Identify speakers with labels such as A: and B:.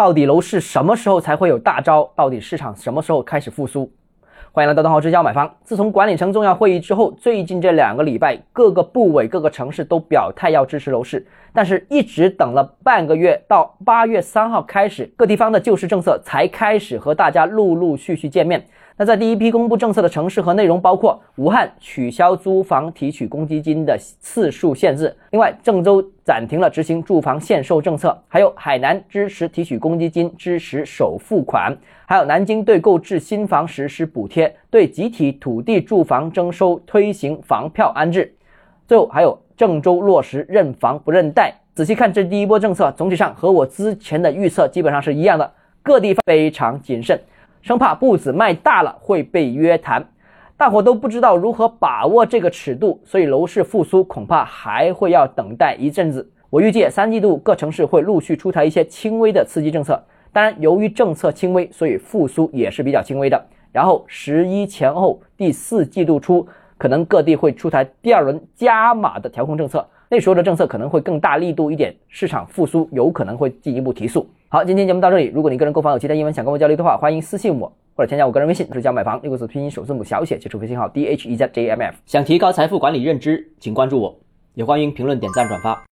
A: 到底楼市什么时候才会有大招？到底市场什么时候开始复苏？欢迎来到东豪之交买方。自从管理层重要会议之后，最近这两个礼拜，各个部委、各个城市都表态要支持楼市，但是一直等了半个月，到八月三号开始，各地方的救市政策才开始和大家陆陆续续见面。那在第一批公布政策的城市和内容包括武汉取消租房提取公积金的次数限制，另外郑州暂停了执行住房限售政策，还有海南支持提取公积金支持首付款，还有南京对购置新房实施补贴，对集体土地住房征收推行房票安置，最后还有郑州落实认房不认贷。仔细看这第一波政策，总体上和我之前的预测基本上是一样的，各地方非常谨慎。生怕步子迈大了会被约谈，大伙都不知道如何把握这个尺度，所以楼市复苏恐怕还会要等待一阵子。我预计三季度各城市会陆续出台一些轻微的刺激政策，当然由于政策轻微，所以复苏也是比较轻微的。然后十一前后第四季度初，可能各地会出台第二轮加码的调控政策，那时候的政策可能会更大力度一点，市场复苏有可能会进一步提速。好，今天节目到这里。如果你个人购房有其他疑问想跟我交流的话，欢迎私信我或者添加我个人微信，是教买房六个字拼音首字母小写，接出微信号 d h 一加 j m f。想提高财富管理认知，请关注我，也欢迎评论、点赞、转发。